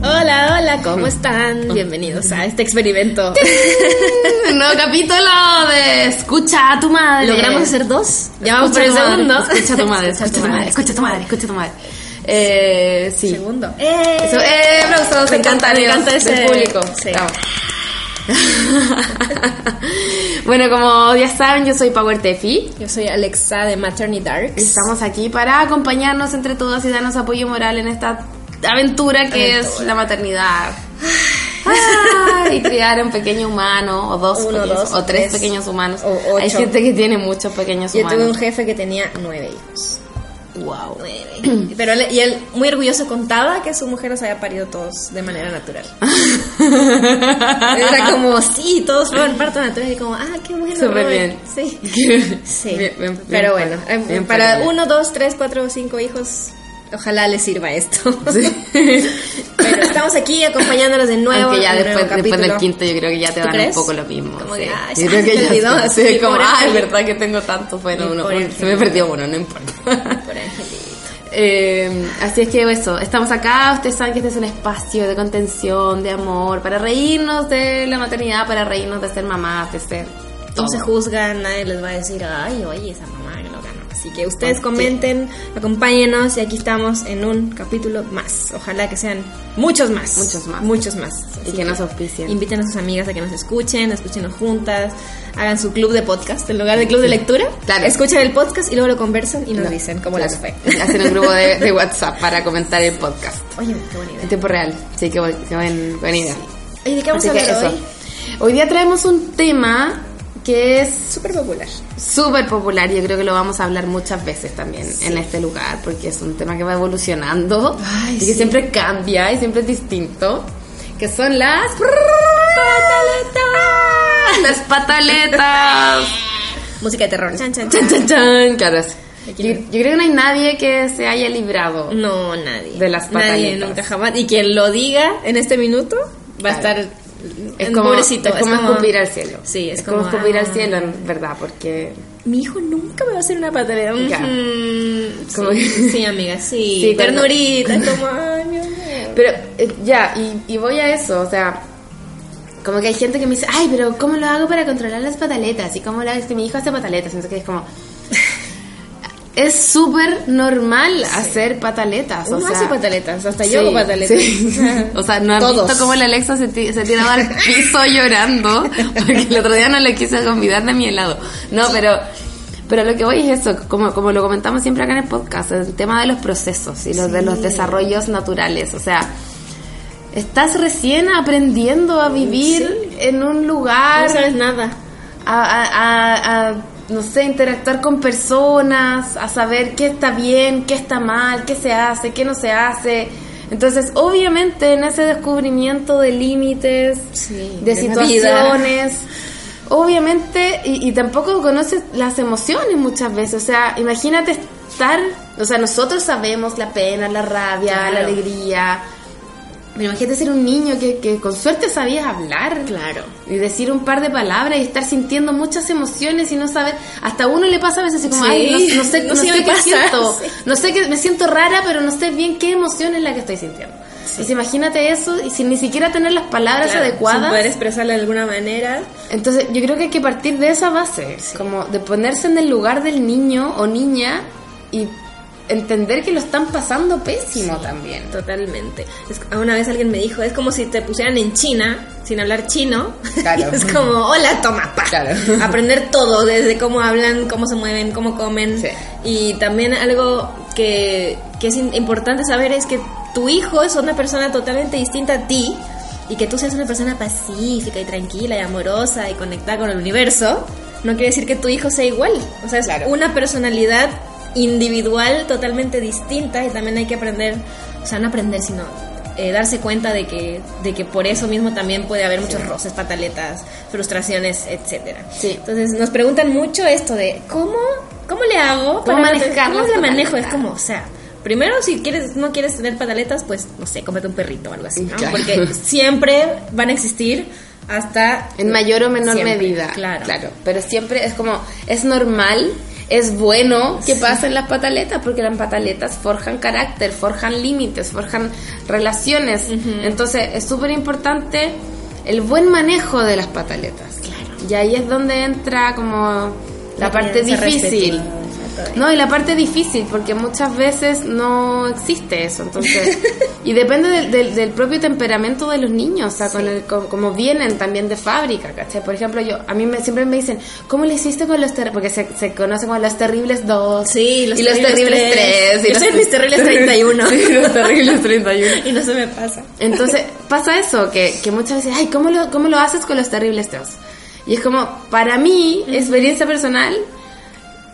Hola, hola, ¿cómo están? Bienvenidos a este experimento. Un nuevo capítulo de Escucha a tu madre. ¿Logramos hacer dos? Ya vamos por el segundo. Escucha a tu madre, escucha a tu madre, escucha a tu madre, escucha a tu madre. Eh, sí. Segundo. ¡Eh! Eso, eh, aplausos Me encanta, me encanta ese del público. Sí. Bueno, como ya saben, yo soy Power Tefi. Yo soy Alexa de Maternity Darks. y Estamos aquí para acompañarnos entre todas y darnos apoyo moral en esta aventura que es Aventura. la maternidad. Ah, y criar un pequeño humano, o dos, Uno, pequeños, dos, o tres, tres, pequeños humanos. o. Hay gente que tiene muchos pequeños Yo humanos. tuve un jefe que tenía nueve hijos. Wow. Nueve. Pero él, y él muy orgulloso contaba que su mujer los había parido todos de manera natural. Era como, sí, todos fueron parto natural. Y como, ah, qué mujer Súper bien. Sí. Sí. Bien, bien, Pero bueno, Bien para uno, dos, tres, cuatro, cinco hijos, ojalá les sirva esto. Sí. Pero estamos aquí acompañándolos de nuevo. Aunque ya después, después del quinto yo creo que ya te ¿Tú dan crees? un poco lo mismo. Como sí. que, ay, yo creo que ya olvidó, sí, sí, como, ah, es verdad que tengo tanto. Bueno, uno, se me perdió uno, no importa. Por angelito. Eh, así es que eso, estamos acá, ustedes saben que este es un espacio de contención, de amor, para reírnos de la maternidad, para reírnos de ser mamás, de ser... No todo. se juzgan, nadie les va a decir, ay, oye, esa mamá no. Así que ustedes comenten, acompáñenos y aquí estamos en un capítulo más. Ojalá que sean muchos más. Muchos más. Muchos más. Y que nos auspicien. Inviten a sus amigas a que nos escuchen, escúchenos juntas, hagan su club de podcast en lugar de club de lectura. Claro. Escuchen el podcast y luego lo conversan y nos dicen cómo claro. les fue. Hacen un grupo de, de WhatsApp para comentar el podcast. Oye, qué buena idea. En tiempo real. Sí, qué, buen- qué buena idea. Oye, ¿de qué vamos Así a hablar eso. hoy? Hoy día traemos un tema que es Súper popular. súper popular yo creo que lo vamos a hablar muchas veces también en este lugar porque es un tema que va evolucionando Ay, y que sí. siempre cambia y siempre es distinto que son las pataletas las pataletas Música de terror. Chan, chan, chan chan. chan claro es- yo, yo creo que no hay nadie que se haya librado No, nadie. De las Nadie, pataletas. nunca jamás. Y quien lo diga en este minuto va a Claro. estar. Es como, pobrecito. es como escupir al cielo Sí, es, es como, como, escupir al ah, cielo en verdad porque Mi hijo nunca me va a hacer una pataleta. Ujú. Como sí, que- sí, amiga, sí. Sí, Ternurita, como, ay, mi amor. Pero eh, ya, y, y voy a eso, o sea, como que hay gente que me dice, ay, pero ¿cómo lo hago para controlar las pataletas? ¿Y cómo lo hago? Es que mi hijo hace pataletas, entonces es como... Es súper normal hacer pataletas, o Uno sea... hace pataletas, hasta sí, yo hago pataletas. sí. O sea, no han Todos. visto cómo la Alexa se, se tiraba al piso llorando porque el otro día no le quise convidar de mi helado. No, pero... Pero lo que voy es eso, como, como lo comentamos siempre acá en el podcast, el tema de los procesos y los de los desarrollos naturales. O sea, estás recién aprendiendo a vivir en un lugar, No sabes nada. a, a- a- a, no sé, interactuar con personas, a saber qué está bien, qué está mal, qué se hace, qué no se hace. Entonces, obviamente, en ese descubrimiento de límites, Sí, de, situaciones, obviamente, y, y tampoco conoces las emociones muchas veces. O sea, imagínate estar, o sea, nosotros sabemos la pena, la rabia, la alegría. Pero imagínate ser un niño que, que con suerte sabías hablar. Claro. Y decir un par de palabras y estar sintiendo muchas emociones y no saber. Hasta a uno le pasa a veces así como, Sí, ay, no, no sé, no no sé sé qué pasa, siento. sí. No sé que me siento rara, pero no sé bien qué emoción es la que estoy sintiendo. Entonces imagínate eso y sin ni siquiera tener las palabras Claro, adecuadas. Sin poder expresarla de alguna manera. Entonces, yo creo que hay que partir de esa base, como de ponerse en el lugar del niño o niña y entender que lo están pasando pésimo también. Totalmente. Es- una vez alguien me dijo, es como si te pusieran en China, sin hablar chino. Claro. es como, hola, toma, pa. Claro. Aprender todo, desde cómo hablan, cómo se mueven, cómo comen. Sí. Y también algo que, que es importante saber es que tu hijo es una persona totalmente distinta a ti y que tú seas una persona pacífica y tranquila y amorosa y conectada con el universo, no quiere decir que tu hijo sea igual. O sea, es Claro. una personalidad individual totalmente distinta y también hay que aprender, o sea, no aprender, sino eh, darse cuenta de que, de que por eso mismo también puede haber muchos roces, pataletas, frustraciones, etcétera. Sí. Entonces nos preguntan mucho esto de cómo, cómo le hago ¿Cómo manejar ¿Cómo le manejo? Es pataletas? como, o sea, primero si quieres no quieres tener pataletas, pues no sé, cómete un perrito o algo así, ¿no? Claro. Porque siempre van a existir hasta En mayor o menor Siempre, medida. claro. Claro. Pero siempre es como, es normal es bueno que pasen las pataletas porque las pataletas forjan carácter, forjan límites, forjan relaciones. Entonces es súper importante el buen manejo de las pataletas. Claro. Y ahí es donde entra como la parte difícil. No, y la parte difícil, porque muchas veces no existe eso, entonces... y depende del, del, propio temperamento de los niños, o sea, con el, como vienen también de fábrica, ¿cachai? Por ejemplo, yo a mí me, siempre me dicen, ¿cómo le hiciste con los terribles? Porque se, se conocen como los terribles 2 sí, los y los terribles 3. Y los mis terribles 31. sí, los terribles 31. y no se me pasa. Entonces, pasa eso, que, que muchas veces, ay, ¿cómo lo, ¿cómo lo haces con los terribles 2? Y es como, para mí, experiencia personal,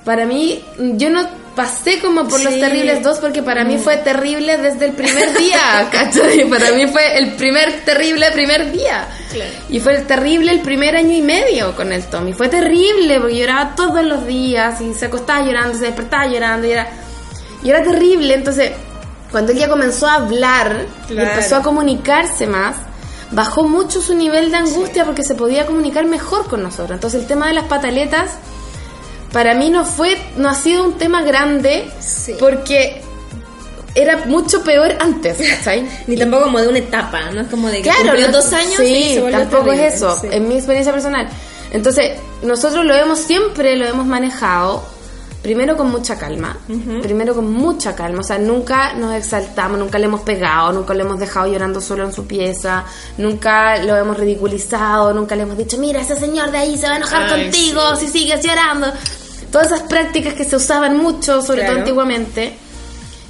para mí, yo no pasé como por los terribles dos porque para mí fue terrible desde el primer día, ¿cachai? Para mí fue el primer terrible primer día. Y fue terrible el primer año y medio con el Tommy. Fue terrible porque lloraba todos los días y se acostaba llorando, se despertaba llorando y era, y era terrible. Entonces, cuando él ya comenzó a hablar y empezó a comunicarse más, bajó mucho su nivel de angustia porque se podía comunicar mejor con nosotros. Entonces, el tema de las pataletas para mí no fue, no ha sido un tema grande porque era mucho peor antes. Ni tampoco como de una etapa, no es como de que claro, dos años sí, tampoco es eso, en mi experiencia personal. Entonces, nosotros lo hemos siempre lo hemos manejado primero con mucha calma, primero con mucha calma, o sea, nunca nos exaltamos, nunca le hemos pegado, nunca le hemos dejado llorando solo en su pieza, nunca lo hemos ridiculizado, nunca le hemos dicho, mira, ese señor de ahí se va a enojar contigo si sigues llorando todas esas prácticas que se usaban mucho, sobre todo antiguamente,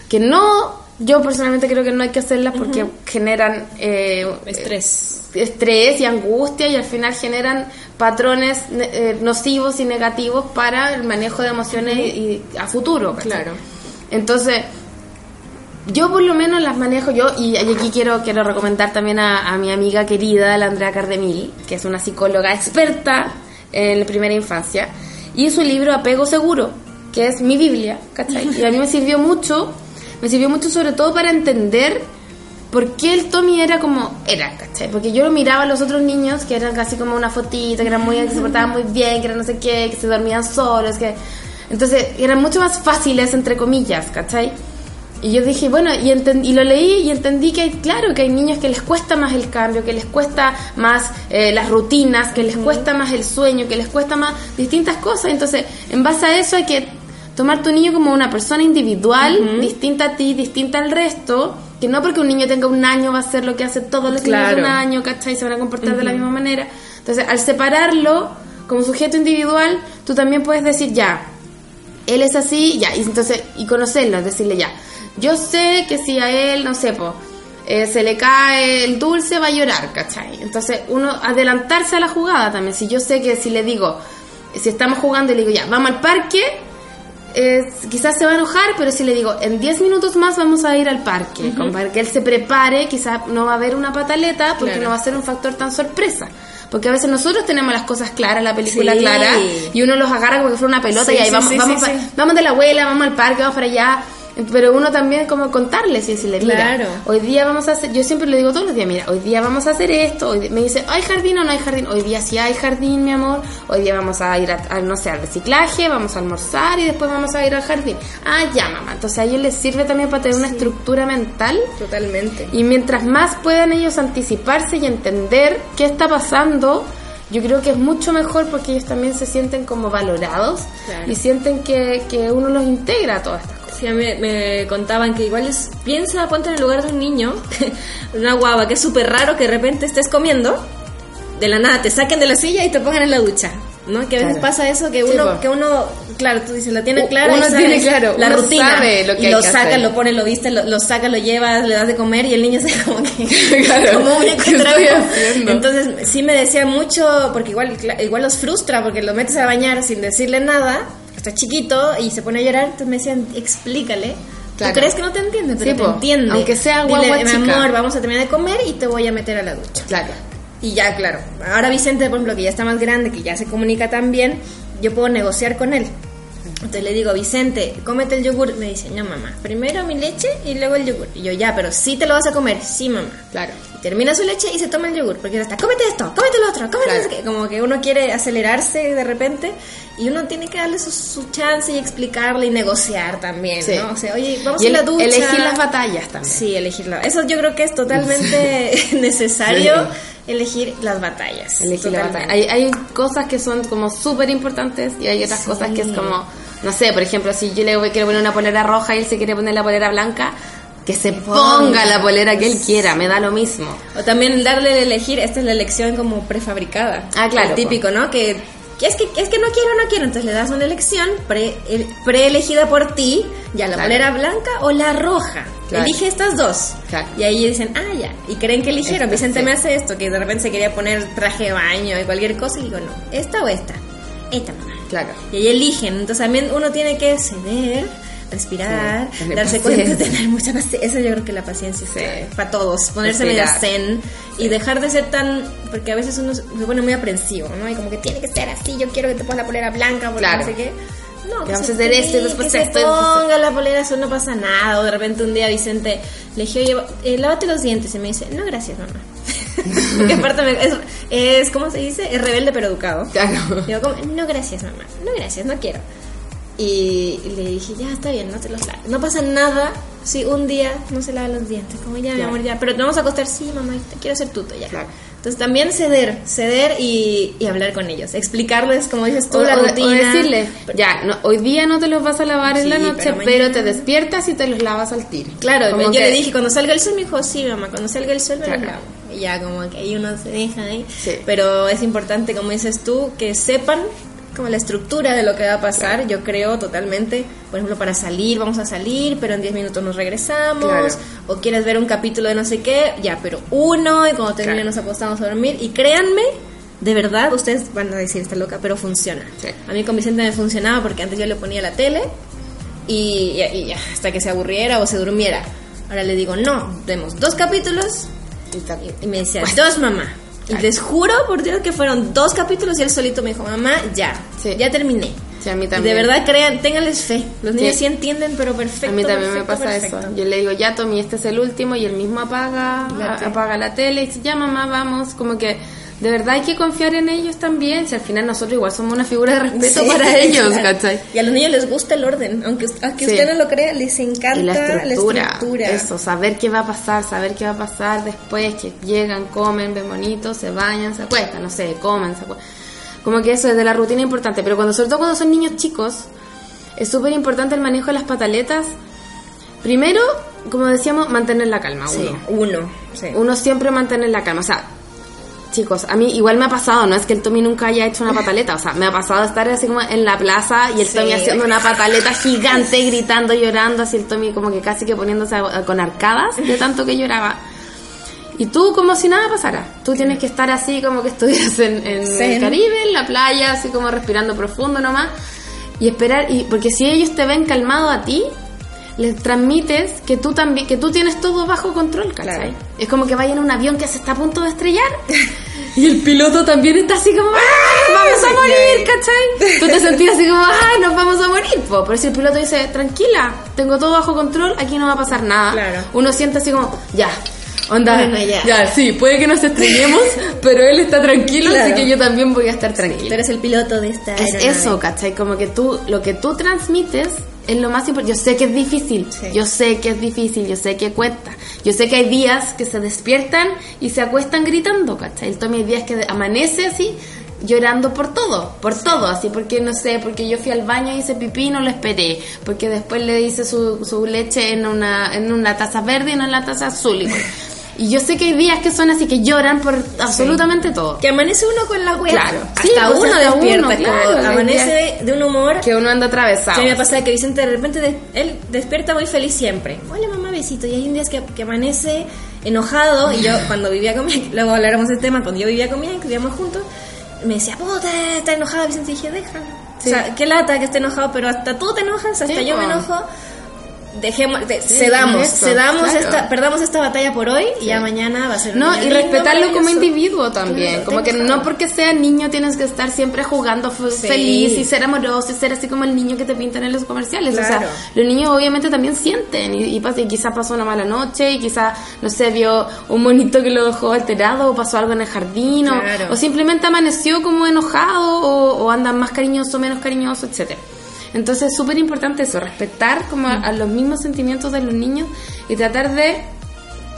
que no, yo personalmente creo que no hay que hacerlas porque generan eh, estrés. estrés y angustia y al final generan patrones eh, nocivos y negativos para el manejo de emociones y, a futuro. Claro. Entonces, yo por lo menos las manejo yo y aquí quiero quiero recomendar también a, a mi amiga querida la Andrea Cardemil que es una psicóloga experta en primera infancia y su libro Apego Seguro, que es mi Biblia, ¿cachai? Y a mí me sirvió mucho, me sirvió mucho sobre todo para entender por qué el Tommy era como era, ¿cachai? Porque yo lo miraba a los otros niños que eran casi como una fotita, que eran muy, que se portaban muy bien, que eran no sé qué, que se dormían solos, que... Entonces eran mucho más fáciles, entre comillas, ¿cachai? Y yo dije, bueno, y, y lo leí y entendí que, hay, claro, que hay niños que les cuesta más el cambio, que les cuesta más eh, las rutinas, que les cuesta más el sueño, que les cuesta más distintas cosas. Entonces, en base a eso hay que tomar tu niño como una persona individual, distinta a ti, distinta al resto, que no porque un niño tenga un año va a hacer lo que hace todos los niños de un año, ¿cachai? Se van a comportar de la misma manera. Entonces, al separarlo como sujeto individual, tú también puedes decir, ya, él es así, ya, y entonces, y conocerlo, decirle ya yo sé que si a él, no sé, po, eh, se le cae el dulce, va a llorar, ¿cachai? Entonces, uno adelantarse a la jugada también. Si yo sé que si le digo, si estamos jugando y le digo, ya, vamos al parque, eh, quizás se va a enojar, pero si le digo, en 10 minutos más vamos a ir al parque, para que él se prepare, quizás no va a haber una pataleta porque no va a ser un factor tan sorpresa. Porque a veces nosotros tenemos las cosas claras, la película clara, y uno los agarra como que fuera una pelota y ahí vamos, vamos, vamos de la abuela, vamos al parque, vamos para allá pero uno también como contarles y decirle, mira, claro. hoy día vamos a hacer, yo siempre le digo todos los días, mira, hoy día vamos a hacer esto, hoy me dice, ¿hay jardín o no hay jardín? Hoy día sí hay jardín, mi amor, hoy día vamos a ir a, no sé, al reciclaje, vamos a almorzar y después vamos a ir al jardín. Ah, ya, mamá. Entonces a ellos les sirve también para tener una estructura mental. Totalmente. Y mientras más puedan ellos anticiparse y entender qué está pasando, yo creo que es mucho mejor porque ellos también se sienten como valorados y sienten que, que uno los integra a todas estas Sí, me, me contaban que igual es, piensa, ponte en el lugar de un niño, una guava, que es súper raro que de repente estés comiendo, de la nada te saquen de la silla y te pongan en la ducha. ¿no? Que a veces pasa eso, que uno, que uno, claro, tú dices, la tiene clara. Uno tiene claro, la rutina. Sabe lo que y lo saca, lo pone, lo viste, lo, saca, lo lleva, le das de comer y el niño se como que. claro, como un Entonces, sí me decía mucho, porque igual, igual los frustra, porque lo metes a bañar sin decirle nada está chiquito y se pone a llorar, entonces me decían, explícale. ¿Tú crees que no te entiende? Pero te entiende. Aunque sea guagua Dile, mi amor, vamos a terminar de comer y te voy a meter a la ducha. Claro. Y ya, claro. Ahora Vicente, por ejemplo, que ya está más grande, que ya se comunica tan bien, yo puedo negociar con él. Entonces le digo, Vicente, cómete el yogur. Me dice, no, mamá, primero mi leche y luego el yogur. Y yo, ya, pero sí te lo vas a comer. Sí, mamá. Claro. Y termina su leche y se toma el yogur. Porque está, cómete esto, cómete lo otro, cómete Como que uno quiere acelerarse de repente Y uno tiene que darle su, su chance y explicarle y negociar también, Sí. ¿no? O sea, oye, vamos Y a la ducha. elegir las batallas también. Sí, elegirlo. Eso yo creo que es totalmente necesario elegir las batallas. Elegir la Totalmente. batalla. Hay, hay cosas que son como súper importantes y hay otras cosas que es como, no sé, por ejemplo, si yo le voy- quiero poner una polera roja y él se quiere poner la polera blanca, que se ponga la polera que él quiera, me da lo mismo. O también darle a elegir, esta es la elección como prefabricada. Ah, claro, El típico, ¿no? Que es que es que no quiero, no quiero. Entonces le das una elección pre, el- preelegida por ti, ya la Claro. blanca o la roja. Claro. Elige estas dos. Claro. Y ahí dicen, ah, ya. Y creen que eligieron. Esta, Vicente sí. me hace esto, que de repente se quería poner traje de baño y cualquier cosa. Y digo, no, esta o esta. Esta, mamá. Claro. Y ahí eligen. Entonces también uno tiene que ceder, respirar, Sí, darse paciencia. cuenta, tener mucha paciencia. Eso yo creo que la paciencia Sí. es para todos. Ponerse medio zen y dejar de ser tan. Porque a veces uno se pone muy aprensivo, ¿no? Y como que tiene que ser así. Yo quiero que te pongas la polera blanca porque Claro. no sé qué. No, vamos pues a hacer sí, esto y después que Se ponga la polera, eso no pasa nada. O de repente un día Vicente le dije, oye, eh, lávate los dientes. Y me dice, no, gracias, mamá. Porque aparte me- es, es, ¿cómo se dice? Es rebelde pero educado. Claro. Digo, como, no gracias, mamá. No gracias, no quiero. Y le dije, ya está bien, no te los laves. No pasa nada si un día no se lava los dientes. Como ya, mi Claro. amor, ya. Pero te vamos a acostar, sí, mamá, te quiero ser tuto ya. Claro. Entonces también ceder, ceder y, y hablar con ellos. Explicarles, como dices tú, O, la o- o rutina. decirle, ya, no, hoy día no te los vas a lavar en Sí, la noche, pero pero, te despiertas y te los lavas al tiro. Claro, Como yo que- le dije, cuando salga el sol, me dijo, sí, mamá, cuando salga el sol me los Claro. lavo. Y ya, como que ahí uno se deja ahí. Sí. Pero es importante, como dices tú, que sepan como la estructura de lo que va a pasar. Yo creo totalmente, por ejemplo, para salir, vamos a salir, pero en 10 minutos nos regresamos. Claro. O quieres ver un capítulo de no sé qué, ya, pero uno, y cuando termine Claro. nos acostamos a dormir. Y créanme, de verdad, ustedes van a decir, está loca, pero funciona. Sí. A mí con Vicente me funcionaba porque antes yo le ponía la tele y, y- y ya, hasta que se aburriera o se durmiera. Ahora le digo, no, demos dos capítulos Y y me decía, dos mamá. Y les juro por Dios que fueron dos capítulos y él solito me dijo, mamá, ya, Sí. ya terminé. Sí, a mí también. de verdad crean, ténganles fe. Los niños Sí. sí, entienden, pero perfecto. a mí también me pasa perfecto. eso. Yo le digo, ya Tommy, este es el último y él mismo apaga La apaga la tele y dice, ya mamá, vamos. Como que de verdad hay que confiar en ellos también. Si al final nosotros igual somos una figura de respeto Sí, para ellos, claro. ¿cachai? Y a los niños les gusta el orden, aunque, aunque Sí. usted no lo crea, les encanta la estructura, estructura. eso, saber qué va a pasar, saber qué va a pasar después, que llegan, comen, ven bonito, se bañan, se acuestan, no sé, comen, se acuestan. Como que eso es de la rutina importante, pero cuando sobre todo cuando son niños chicos, es súper importante el manejo de las pataletas. Primero, como decíamos, mantener la calma, Sí, uno. uno. sí. Uno siempre mantener la calma, o sea, chicos, a mí igual me ha pasado, no es que el Tommy nunca haya hecho una pataleta, o sea, me ha pasado estar así como en la plaza y el Sí. Tommy haciendo una pataleta gigante, gritando, llorando, así el Tommy como que casi que poniéndose con arcadas de tanto que lloraba. Y tú como si nada pasara, tú tienes que estar así como que estuvieras en, en el Caribe, en la playa, así como respirando profundo nomás, y esperar, y porque si ellos te ven calmado a ti, les transmites que tú también, que tú tienes todo bajo control, ¿cachai? Claro. Es como que vaya en un avión que se está a punto de estrellar y el piloto también está así como, ¡ay, vamos a morir, ¿cachai? Tú te sentías así como, ¡ay, nos vamos a morir! po". Pero si el piloto dice, tranquila, tengo todo bajo control, aquí no va a pasar nada. Claro. Uno siente así como, ya. Onda, Bueno, ya. ya. sí, puede que nos estrellemos, pero él está tranquilo, así Claro. que yo también voy a estar Tú tranquila. eres el piloto de esta Es aeronave. eso, ¿cachai? Como que tú, lo que tú transmites es lo más importante. Yo sé que es difícil, Sí. yo sé que es difícil, yo sé que cuesta. Yo sé que hay días que se despiertan y se acuestan gritando, ¿cachai? El Tommy hay días que amanece así llorando por todo, por todo, así porque no sé, porque yo fui al baño y hice pipí y no lo esperé, porque después le hice su, su leche en una, en una taza verde y no en la taza azul. Y, y yo sé que hay días que son así que lloran por absolutamente todo. Que amanece uno con la wea. Claro. Hasta Sí, pues, uno hasta despierta. uno, claro, la amanece de, de un humor. Que uno anda atravesado. Sí, mí me pasa que Vicente de repente, de- él despierta muy feliz siempre. Hola mamá, besito. Y hay un día que, que amanece enojado. Y yo, cuando vivía con mi luego hablaremos del tema, cuando yo vivía con mi que vivíamos juntos, me decía, puta, está enojado Vicente. Y dije, déjalo. Sí. O sea, qué lata que esté enojado, pero hasta tú te enojas, hasta Sí, yo me enojo. Dejemos, de- cedamos, eso, cedamos claro. esta, perdamos esta batalla por hoy y ya mañana va a ser No, y respetarlo como individuo también. Claro, como que no porque sea niño tienes que estar siempre jugando Sí. feliz y ser amoroso y ser así como el niño que te pintan en los comerciales. O sea, los niños obviamente también sienten y, y, y quizás pasó una mala noche y quizás, no sé, vio un monito que lo dejó alterado o pasó algo en el jardín o, simplemente amaneció como enojado o, o anda más cariñoso, menos cariñoso, etcétera. Entonces es súper importante eso, respetar como a, los mismos sentimientos de los niños y tratar de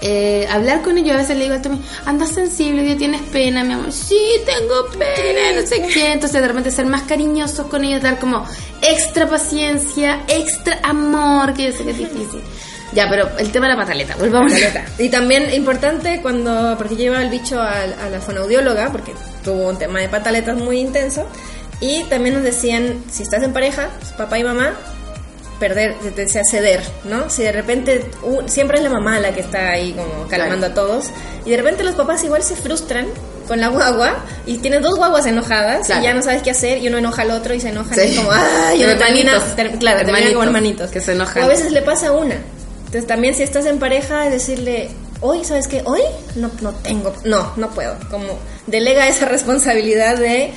eh, hablar con ellos. A veces le digo a Tommy, andas sensible, tienes pena, mi amor. Sí, tengo pena, no sé qué. Entonces de repente ser más cariñosos con ellos, dar como extra paciencia, extra amor, que yo sé que es difícil. Ya, pero el tema de la pataleta, volvamos a Pataleta. Y también importante cuando, porque yo llevaba el bicho a, a la fonoaudióloga, porque tuvo un tema de pataletas muy intenso, y también nos decían, si estás en pareja, pues, papá y mamá, perder, decía ceder, ¿no? Si de repente, u- siempre es la mamá la que está ahí como calmando a todos, y de repente los papás igual se frustran con la guagua y tienes dos guaguas enojadas Claro. y ya no sabes qué hacer y uno enoja al otro y se enoja Sí. y es como ¡ay! termina, Hermanitos. ter- claro, termina como Hermanitos, hermanitos que se enojan. o a veces le pasa a una entonces también si estás en pareja decirle hoy sabes qué hoy no no tengo no no puedo como delega esa responsabilidad de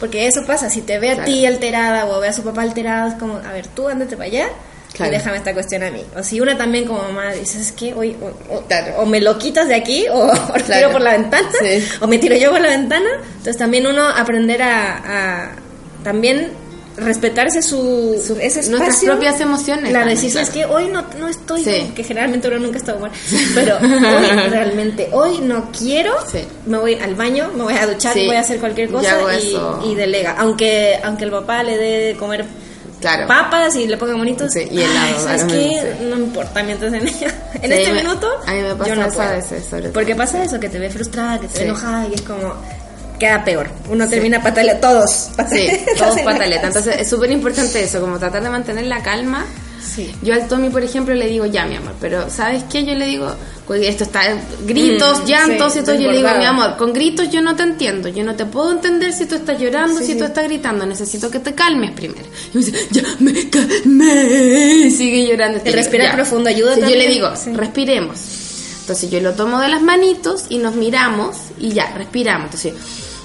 porque eso pasa si te ve a Claro. ti alterada o ve a su papá alterado es como a ver tú ándate para allá Claro. y déjame esta cuestión a mí o si una también como mamá dices que hoy o, o- o me lo quitas de aquí o, o tiro por la ventana Sí. o me tiro yo por la ventana entonces también uno aprender a, a también respetarse su, Su- ese espacio nuestras propias emociones también, decir claro. es que hoy no, no estoy Sí. que generalmente uno nunca está humor pero hoy realmente hoy no quiero Sí. me voy al baño me voy a duchar Sí. voy a hacer cualquier cosa y, delega aunque aunque el papá le dé de comer Claro. papas y le ponga bonitos Sí, y helado, ay, ¿sabes a qué? no importa mientras en, en este me- minuto a mí me pasa yo no eso a puedo. veces, sobre todo. porque pasa eso que te ve frustrada que te ve enojada y es como queda peor uno termina pataleando todos Sí, todos. Entonces es súper importante eso, como tratar de mantener la calma. Sí. Yo al Tommy, por ejemplo, le digo, ya, mi amor, pero ¿sabes qué? Yo le digo, pues, esto está, gritos, Mm, llantos sí, y todo. Yo le digo, mi amor, con gritos yo no te entiendo. Yo no te puedo entender si tú estás llorando, Sí, si tú estás gritando. Necesito que te calmes primero. Y me dice, ya me calmé. Y sigue llorando. El respirar profundo ayuda Yo le digo, respiremos. Entonces yo lo tomo de las manitos y nos miramos y ya, respiramos. Entonces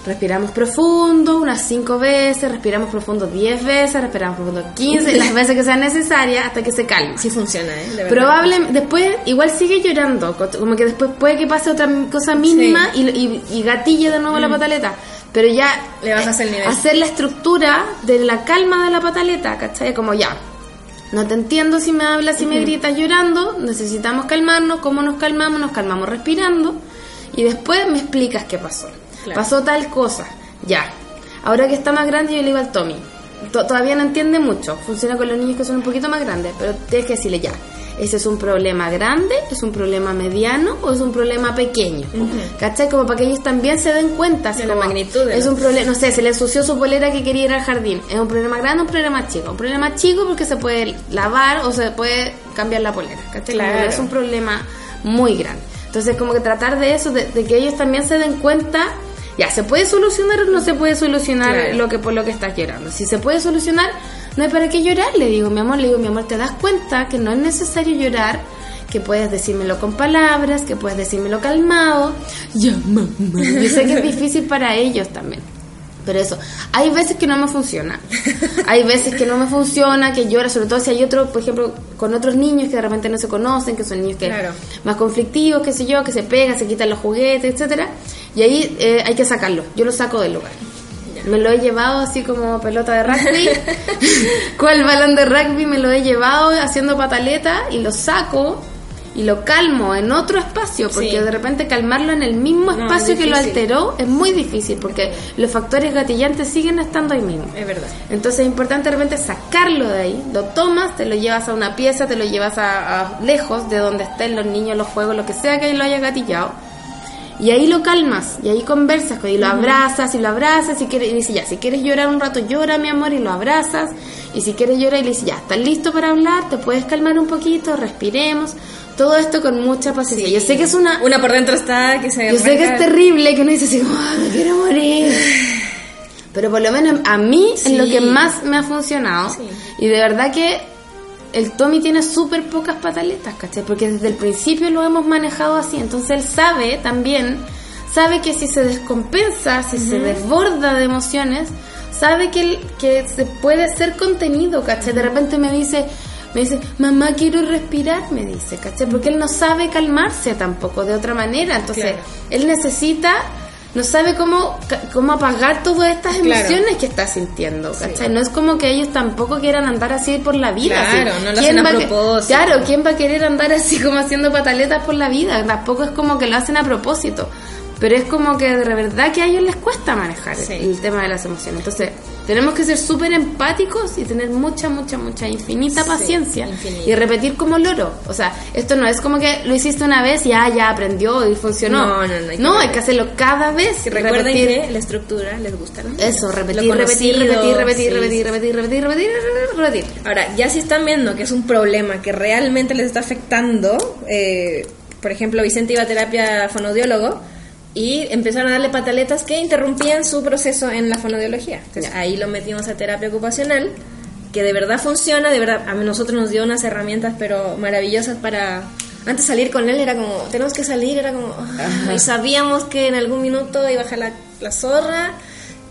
respiramos profundo unas 5 veces, respiramos profundo 10 veces, respiramos profundo 15, las veces que sean necesarias hasta que se calme. sí funciona ¿eh? Probablemente, después igual sigue llorando, co- como que después puede que pase otra cosa mínima y, y, y gatille de nuevo la pataleta. Pero ya Mm. Le bajas el nivel. hacer la estructura de la calma de la pataleta, ¿cachai? Como ya, no te entiendo si me hablas, si me gritas llorando, necesitamos calmarnos, ¿cómo nos calmamos? Nos calmamos respirando y después me explicas qué pasó. Claro. Pasó tal cosa, ya. Ahora que está más grande yo le digo al Tommy, to- todavía no entiende mucho, funciona con los niños que son un poquito más grandes, pero tienes que decirle ya. ¿Ese es un problema grande? ¿Es un problema mediano? ¿O es un problema pequeño? ¿Cachai? Como para que ellos también se den cuenta. De la magnitud de Es un problema, no sé, se le ensució su polera que quería ir al jardín. ¿Es un problema grande o un problema chico? Un problema chico porque se puede lavar o se puede cambiar la polera. ¿Cachai? Claro. es un problema muy grande. Entonces, como que tratar de eso, de, de que ellos también se den cuenta, ya, ¿se puede solucionar o no se puede solucionar Claro. lo que por lo que estás llorando? Si se puede solucionar, no hay para qué llorar, le digo, mi amor, le digo, mi amor, ¿te das cuenta que no es necesario llorar? Que puedes decírmelo con palabras, que puedes decírmelo calmado. Ya, mamá. Yo sé que es difícil para ellos también. Pero eso, hay veces que no me funciona. Hay veces que no me funciona, que llora, sobre todo si hay otro, por ejemplo, con otros niños que de repente no se conocen, que son niños que Claro. más conflictivos, qué sé yo, que se pegan, se quitan los juguetes, etcétera. Y ahí eh, hay que sacarlo. Yo lo saco del lugar. Me lo he llevado así como pelota de rugby. ¿Cuál balón de rugby? Me lo he llevado haciendo pataleta y lo saco y lo calmo en otro espacio, porque Sí. de repente calmarlo en el mismo No, espacio es que lo alteró es muy difícil, porque los factores gatillantes siguen estando ahí mismo. es verdad Entonces es importante de repente sacarlo de ahí, lo tomas, te lo llevas a una pieza, te lo llevas a, a lejos de donde estén los niños, los juegos, lo que sea que lo haya gatillado. Y ahí lo calmas, y ahí conversas, con- y lo abrazas, y lo abrazas, y, quieres, y dice ya, si quieres llorar un rato, llora mi amor, y lo abrazas, y si quieres llorar, y le dices ya, ¿estás listo para hablar? ¿Te puedes calmar un poquito? Respiremos. Todo esto con mucha paciencia. Yo sé que es una... una por dentro está que se Yo sé que es terrible, que uno dice así "Ah, me quiero morir. Pero por lo menos a mí es lo que más me ha funcionado. Sí. Y de verdad que el Tommy tiene súper pocas pataletas, ¿cachai? Porque desde el principio lo hemos manejado así. Entonces él sabe también, sabe que si se descompensa, si se desborda de emociones, sabe que, él- que se puede ser contenido, ¿cachai? De repente me dice, me dice, mamá, quiero respirar, me dice, ¿cachai? Porque él no sabe calmarse tampoco de otra manera. Entonces, Claro. él necesita, no sabe cómo, cómo apagar todas estas Claro. emociones que está sintiendo, ¿cachai? No es como que ellos tampoco quieran andar así por la vida. Claro, así. no lo ¿Quién hacen a propósito. Claro, ¿quién va a querer andar así como haciendo pataletas por la vida? Tampoco es como que lo hacen a propósito. Pero es como que de verdad que a ellos les cuesta manejar Sí. el, el tema de las emociones. Entonces, tenemos que ser súper empáticos y tener mucha, mucha, mucha, infinita Sí, paciencia. infinita. Y repetir como loro. O sea, esto no es como que lo hiciste una vez y ya, ya aprendió y funcionó. No, no, no, hay que No, hay que hacerlo cada vez. Si recuerden repetir. que la estructura les gusta, ¿no? Eso, repetir, repetir, repetir, repetir, sí. repetir, repetir, repetir, repetir, repetir. Ahora, ya si están viendo que es un problema que realmente les está afectando, eh, por ejemplo, Vicente iba a terapia fonodiólogo y empezaron a darle pataletas que interrumpían su proceso en la fonodiología. Entonces ahí lo metimos a terapia ocupacional, que de verdad funciona, de verdad a nosotros nos dio unas herramientas pero maravillosas para... Antes salir con él era como, tenemos que salir, era como... y sabíamos que en algún minuto iba a bajar la, la zorra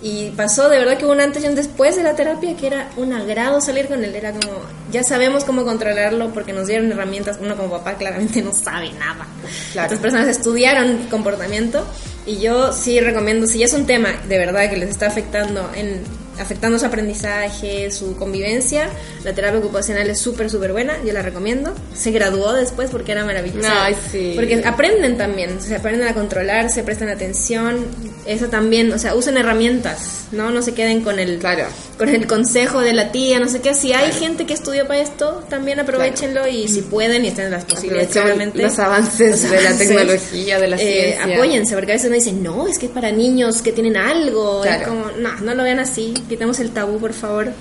y pasó de verdad que un antes y un después de la terapia que era un agrado salir con él. Era como, ya sabemos cómo controlarlo porque nos dieron herramientas. Uno como papá claramente no sabe nada. Claro. Otras personas estudiaron comportamiento y yo sí recomiendo, si ya es un tema de verdad que les está afectando en afectando su aprendizaje, su convivencia, la terapia ocupacional es súper, súper buena, yo la recomiendo. Se graduó después porque era maravillosa. Ay, sí. Porque aprenden también, se aprenden a controlarse, prestan atención, eso también, o sea, usen herramientas, ¿no? No se queden con el, Claro. Con el consejo de la tía, no sé qué. Si hay gente que estudió para esto, también aprovechenlo y si pueden y estén en las posibilidades, claramente. los avances los de la tecnología, de la eh, ciencia. Apóyense, porque a veces uno dice, no, es que es para niños que tienen algo. Es Claro. como, no, no lo vean así. Quitemos el tabú, por favor,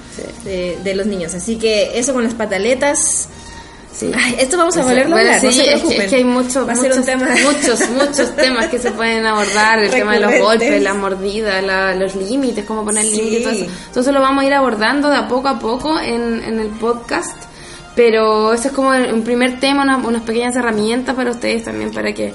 de, de los niños. Así que eso con las pataletas. Sí. Ay, esto vamos a Eso, volverlo bueno, a hablar, sí, no se es que- preocupen. es que hay ser muchos, tema muchos, muchos temas que se pueden abordar, el tema de los golpes, la mordida, la- los límites, cómo poner Sí. límites, todo eso. Entonces lo vamos a ir abordando de a poco a poco en, en el podcast. Pero ese es como un primer tema, unas pequeñas herramientas para ustedes también, para que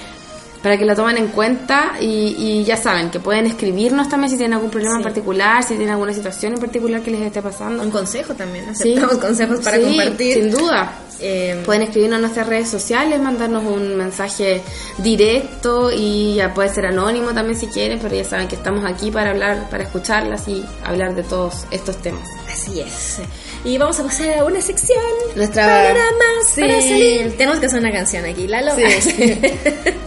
para que lo tomen en cuenta y, y ya saben que pueden escribirnos también si tienen algún problema en Sí. particular, si tienen alguna situación en particular que les esté pasando. Un consejo también. Sí. Aceptamos consejos para Sí, compartir. Sin duda. Eh, Pueden escribirnos en nuestras redes sociales, mandarnos un mensaje directo y ya puede ser anónimo también si quieren, pero ya saben que estamos aquí para hablar, para escucharlas y hablar de todos estos temas. Así es. Y vamos a pasar a una sección. Nuestra- Panoramas Sí. para salir. Tenemos que hacer una canción aquí, Lalo. Sí.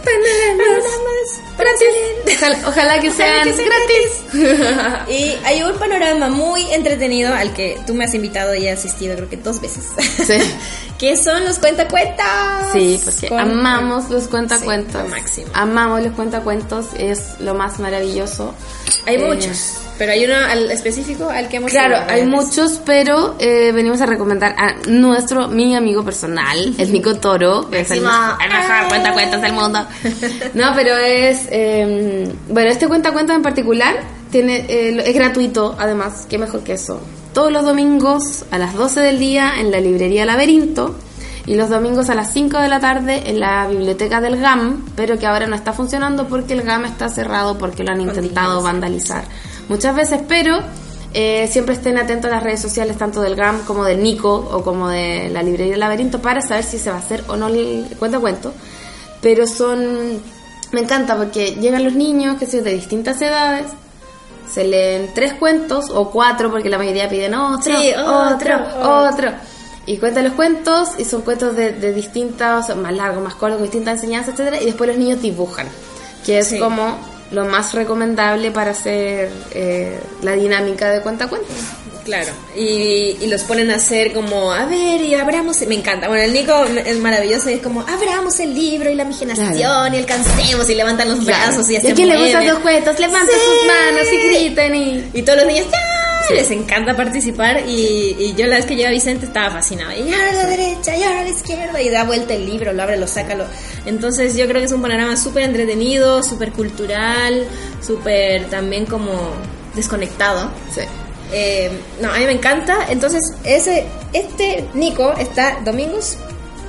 Panoramas para salir. Ojalá, ojalá que Ojalá sean que sea gratis. Y hay un panorama muy entretenido al que tú me has invitado y he asistido creo que dos veces. Sí. que son los cuentacuentas. Sí, porque Con- amamos los cuentacuentos. Sí, lo máximo. Amamos los cuentacuentos, es lo más maravilloso. Hay Eh, muchos, pero hay uno al específico al que hemos Claro, hay muchos, pero eh, venimos a recomendar a nuestro, mi amigo personal, el Nico Toro, que es el, mejor cuentacuentos del mundo. No, pero es, eh, bueno, este cuentacuentos en particular tiene, eh, es gratuito, además, qué mejor que eso. Todos los domingos a las 12 del día en la librería Laberinto y los domingos a las 5 de la tarde en la biblioteca del GAM, pero que ahora no está funcionando porque el GAM está cerrado porque lo han intentado vandalizar muchas veces, pero eh, siempre estén atentos a las redes sociales tanto del GAM como del Nico o como de la librería laberinto para saber si se va a hacer o no el cuento cuento. Pero son... Me encanta porque llegan los niños que son de distintas edades, se leen tres cuentos o cuatro porque la mayoría piden otro, Sí, otro, otro, otro. Y cuentan los cuentos y son cuentos de, de distintas, más largos, más cortos, con distintas enseñanzas, etcétera, y después los niños dibujan, que es Sí. como lo más recomendable para hacer eh, la dinámica de cuenta cuentos. Claro, y, y los ponen a hacer como, a ver, y abramos, me encanta. Bueno, el Nico es maravilloso y es como, abramos el libro y la imaginación Claro. y alcancemos y levantan los brazos y ¿Y hasta a quién le gustan los cuentos? Levanten sus manos y griten y... Y todos los niños, ¡ya! Sí. Les encanta participar y, y yo la vez que llevo a Vicente estaba fascinada. Y ahora a la derecha, y ahora a la izquierda, y da vuelta el libro, lo abre, lo saca. Lo... Entonces yo creo que es un panorama súper entretenido, súper cultural, súper también como desconectado. Sí. Eh, no, a mí me encanta. Entonces, ese, este Nico está domingos,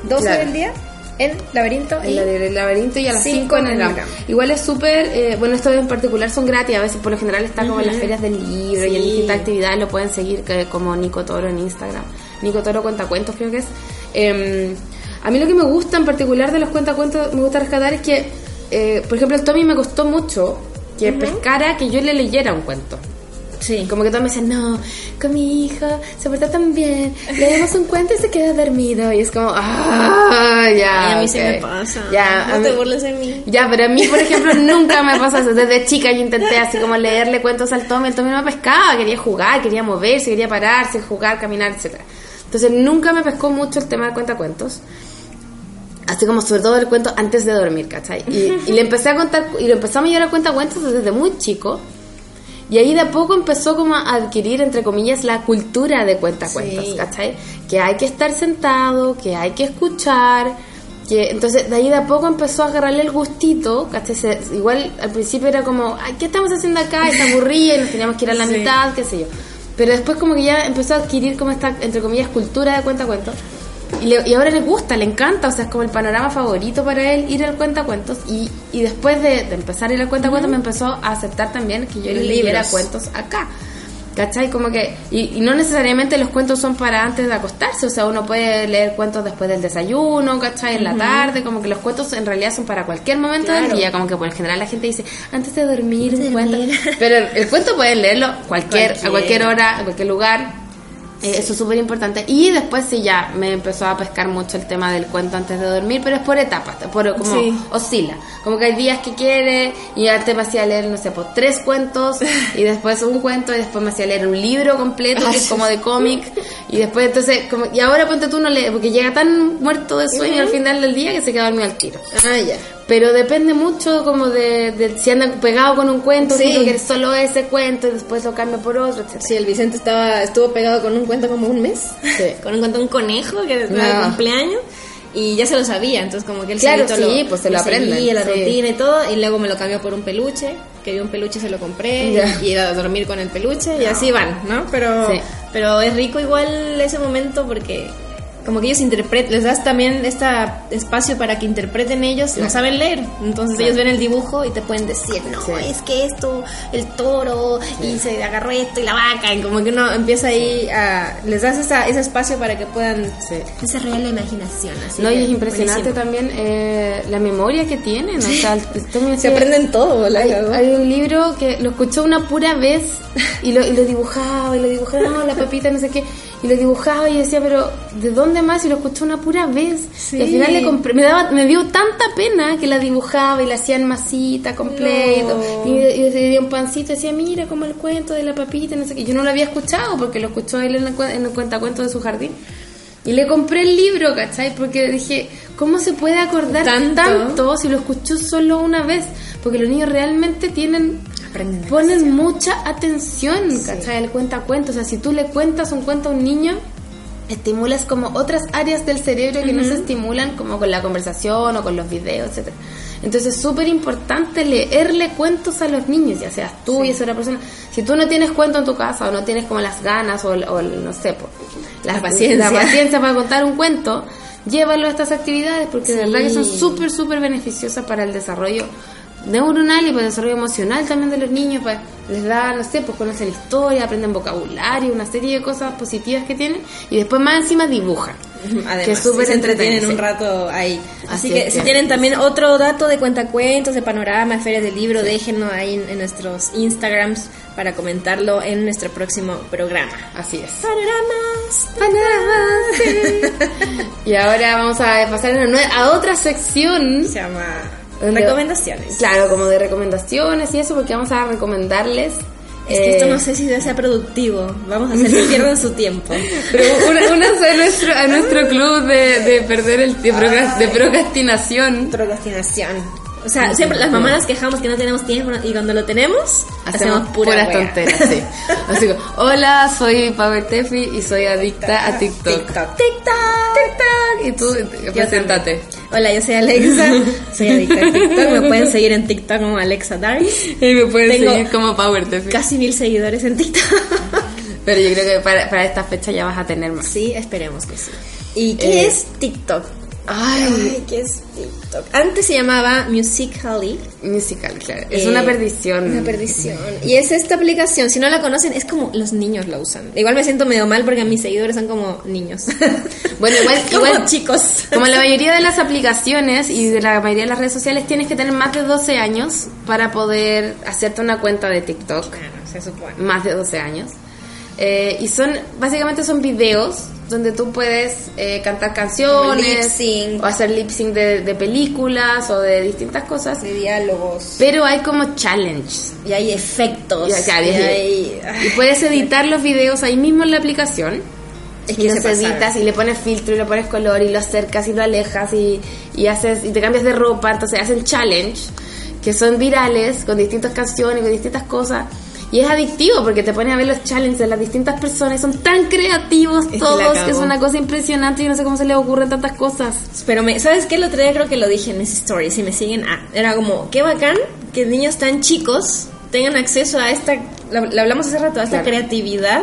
12 Claro. del día, en Laberinto. En y del laberinto y a las Cinco 5 en el el. GAM. Igual es súper, eh, bueno, estos en particular son gratis, a veces por lo general está como en las ferias del libro y en distintas actividades lo pueden seguir que- como Nico Toro en Instagram. Nico Toro Cuentacuentos creo que es. Eh, a mí lo que me gusta en particular de los cuentacuentos, me gusta rescatar es que, eh, por ejemplo, el Tommy me costó mucho que pescara que yo le leyera un cuento. Sí. Como que todos me dicen, no, con mi hijo se porta tan bien, le damos un cuento y se queda dormido. Y es como, ah, ya. Ay, a mí ok. me pasa. Ya, no te mí- burles de mí. ya, pero a mí, por ejemplo, nunca me pasa eso. Desde chica yo intenté así como leerle cuentos al Tommy. El Tommy no me pescaba, quería jugar, quería moverse, quería pararse, jugar, caminar, etcétera Entonces nunca me pescó mucho el tema del cuentacuentos. Así como sobre todo el cuento antes de dormir, ¿cachai? Y, y le empecé a contar, y lo empezamos a llevar a cuentacuentos desde muy chico. Y ahí de a poco empezó como a adquirir, entre comillas, la cultura de cuentacuentos, Sí. ¿cachai? Que hay que estar sentado, que hay que escuchar, que entonces de ahí de a poco empezó a agarrarle el gustito, ¿cachai? Se- igual al principio era como, ay, ¿qué estamos haciendo acá? Y se aburría y nos teníamos que ir a la Sí. mitad, qué sé yo. Pero después como que ya empezó a adquirir como esta, entre comillas, cultura de cuentacuentos. Y, le- y ahora le gusta, le encanta, o sea, es como el panorama favorito para él ir al cuentacuentos. Y, y después de, de empezar a ir al cuentacuentos me empezó a aceptar también que yo le Los leyera libros. cuentos acá. ¿Cachai? Como que, y, y no necesariamente los cuentos son para antes de acostarse, o sea, uno puede leer cuentos después del desayuno, ¿cachai? En la tarde, como que los cuentos en realidad son para cualquier momento del Claro. día, como que por lo general la gente dice, antes de dormir Antes un de cuento. dormir. Pero el, el cuento pueden leerlo cualquier, a Cualquiera. cualquier hora, a cualquier lugar. Eh, eso es súper importante. Y después sí ya me empezó a pescar mucho el tema del cuento antes de dormir, pero es por etapas, por como Sí. oscila. Como que hay días que quiere y antes me hacía leer, no sé, por tres cuentos y después un cuento y después me hacía leer un libro completo que es como de cómic y después entonces, como, y ahora ponte tú no lee, porque llega tan muerto de sueño al final del día que se queda dormido al tiro. Ah, ya. Pero depende mucho como de, de si anda pegado con un cuento, Sí. si quiere solo ese cuento y después lo cambia por otro, etc. Sí, el Vicente estaba estuvo pegado con un cuento como un mes. Sí. con un cuento de un conejo que era No. de cumpleaños. Y ya se lo sabía, entonces como que él Claro, sí, pues se lo aprenden, seguía la sí. rutina y todo, y luego me lo cambió por un peluche, que vi un peluche se lo compré, y iba a dormir con el peluche, y así van, ¿no? Pero, Sí. pero es rico igual ese momento porque como que ellos interpretan, les das también este espacio para que interpreten ellos, no saben leer, entonces ellos ven el dibujo y te pueden decir, no, Sí. es que esto, el toro, y se agarró esto y la vaca, y como que uno empieza ahí a, les das esa, ese espacio para que puedan Sí. desarrollar la imaginación. Así No, y es impresionante buenísimo. también eh, la memoria que tienen. O sea, Se aprenden todo, la Hay, un libro que lo escuchó una pura vez y lo, y lo dibujaba y lo dibujaba, no, la papita, no sé qué, y lo dibujaba y decía, pero ¿de dónde más? Y lo escuchó una pura vez. Sí. Y al final le compré, me, daba, me dio tanta pena que la dibujaba y la hacía en masita, completo. No. Y, y le dio un pancito y decía, mira como el cuento de la papita, no sé qué. Yo no lo había escuchado porque lo escuchó él en el, cuen- en el cuentacuentos de su jardín. Y le compré el libro, ¿cachai? Porque dije, ¿cómo se puede acordar Tanto. tanto si lo escuchó solo una vez? Porque los niños realmente tienen Aprenden ponen mucha atención, ¿cachai? El cuenta cuentos. O sea, si tú le cuentas un cuento a un niño, estimulas como otras áreas del cerebro que no se estimulan como con la conversación o con los videos, etcétera. Entonces es súper importante leerle cuentos a los niños, ya seas tú y esa otra persona. Si tú no tienes cuento en tu casa o no tienes como las ganas o, no sé, po, La paciencia. la paciencia para contar un cuento, llévalo a estas actividades porque de Sí. verdad que son súper, súper beneficiosas para el desarrollo neuronal y para el desarrollo emocional también de los niños, pues les da, no sé, pues conocen historia, aprenden vocabulario, una serie de cosas positivas que tienen y después más encima dibujan. Además, que súper se entretienen un sí. rato ahí. Así Así, que es si tienen también otro dato de cuentacuentos, de panorama, ferias del libro, déjenlo ahí en, en nuestros Instagrams para comentarlo en nuestro próximo programa. Así es. Panoramas. Y ahora vamos a pasar a, una a otra sección. Se llama recomendaciones. Claro, como de recomendaciones y eso, porque vamos a recomendarles. Es que esto eh, no sé si sea productivo. Vamos a hacer que pierdan su tiempo. Pero una- únanse a nuestro, a nuestro club de, de perder el procras- de procrastinación. Procrastinación. O sea, siempre las mamás nos quejamos que no tenemos tiempo y cuando lo tenemos, hacemos, pura puras wea. tonteras, sí. Así que, hola, soy Power Tefi y soy adicta a TikTok. TikTok. TikTok, TikTok. Y tú, preséntate. Hola, yo soy Alexa, soy adicta a TikTok. Me pueden seguir en TikTok como Alexa Darks. Y me pueden Tengo seguir como Power Tefi. Casi mil seguidores en TikTok. Pero yo creo que para, para esta fecha ya vas a tener más. Sí, esperemos que sí. ¿Y qué Eh, es TikTok? Ay, Ay, ¿qué es TikTok? Antes se llamaba Musical.ly. musical, claro. Es Eh, una perdición. Una perdición. Y es esta aplicación, si no la conocen, es como los niños la usan. Igual me siento medio mal porque mis seguidores son como niños. Bueno, igual, como igual chicos. Como la mayoría de las aplicaciones y de la mayoría de las redes sociales, tienes que tener más de 12 años para poder hacerte una cuenta de TikTok. Claro, se supone. Más de 12 años. Eh, y son, básicamente son videos donde tú puedes eh, cantar canciones lip sync. o hacer lip sync de, de películas o de distintas cosas. De diálogos. Pero hay como challenge. Y hay efectos. Y y- hay... Y puedes editar los videos ahí mismo en la aplicación. Es y que los se pasaron. editas y le pones filtro y le pones color y lo acercas y lo alejas y, y haces y te cambias de ropa. Entonces hacen challenge que son virales con distintas canciones, con distintas cosas. Y es adictivo porque te pones a ver los challenges de las distintas personas. Son tan creativos la todos que es una cosa impresionante. Yo no sé cómo se les ocurren tantas cosas. Pero me, ¿sabes qué? El otro día creo que lo dije en mis stories, si me siguen, ah, era como, qué bacán que niños tan chicos tengan acceso a esta, lo, lo hablamos hace rato, a esta Claro. creatividad.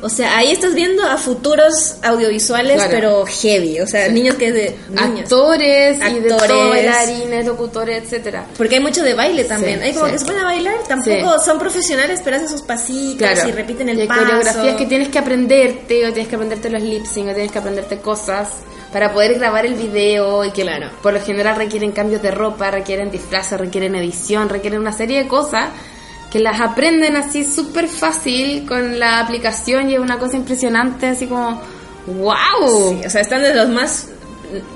O sea, ahí estás viendo a futuros audiovisuales, Claro. pero heavy. O sea, Sí. niños que de niños. Actores, y de Actores. todo, bailarines, locutores, etcétera. Porque hay mucho de baile también. Sí, hay como sí. que se a bailar, tampoco son profesionales, pero hacen sus pasitos Claro. y repiten el Y hay paso. coreografías que tienes que aprenderte, o tienes que aprenderte los lip sync, o tienes que aprenderte cosas para poder grabar el video y que Claro. por lo general requieren cambios de ropa, requieren disfraces, requieren edición, requieren una serie de cosas que las aprenden así súper fácil con la aplicación y es una cosa impresionante, así como ¡wow! Sí, o sea, están de los más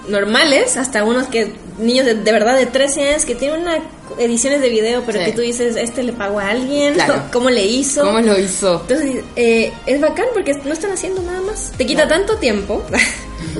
normales hasta unos que niños de, de verdad de 13 años que tienen una ediciones de video, pero Sí. que tú dices, este le pagó a alguien, Claro. ¿cómo le hizo? ¿Cómo lo hizo? Entonces, eh, es bacán porque no están haciendo nada más. Te quita tanto tiempo.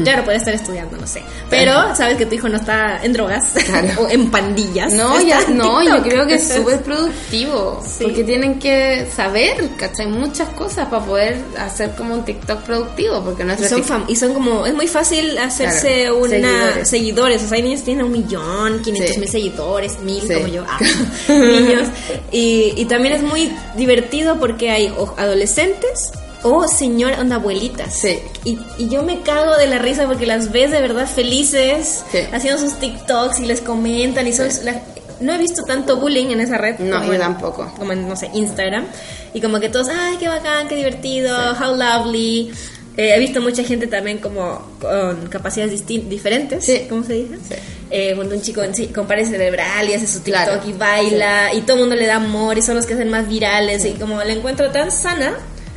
claro, puede estar estudiando, no sé. Pero sabes que tu hijo no está en drogas Claro. o en pandillas. No, Está ya, no, yo creo que es súper productivo. Sí. Porque tienen que saber, ¿cachai? Muchas cosas para poder hacer como un TikTok productivo. Porque Y nuestro son, TikTok- fam- y son como, es muy fácil hacerse Claro, una seguidores. seguidores. O sea, hay niños que tienen un millón, 500 Sí. mil seguidores, mil Sí. como yo, ah, niños. Y, y también es muy divertido porque hay adolescentes o señor, onda abuelitas. Sí. Y, y yo me cago de la risa porque las ves de verdad felices, Sí. haciendo sus TikToks y les comentan y son... la- no he visto tanto bullying en esa red. No, yo en- tampoco. como en, no sé, Instagram. Y como que todos, ay, qué bacán, qué divertido, how lovely. Eh, he visto mucha gente también como con capacidades diferentes, Sí. ¿cómo se dice? Sí. Eh, cuando un chico sí, con cerebral y hace su TikTok Claro. y baila y todo el mundo le da amor y son los que hacen más virales y como la encuentro tan sana.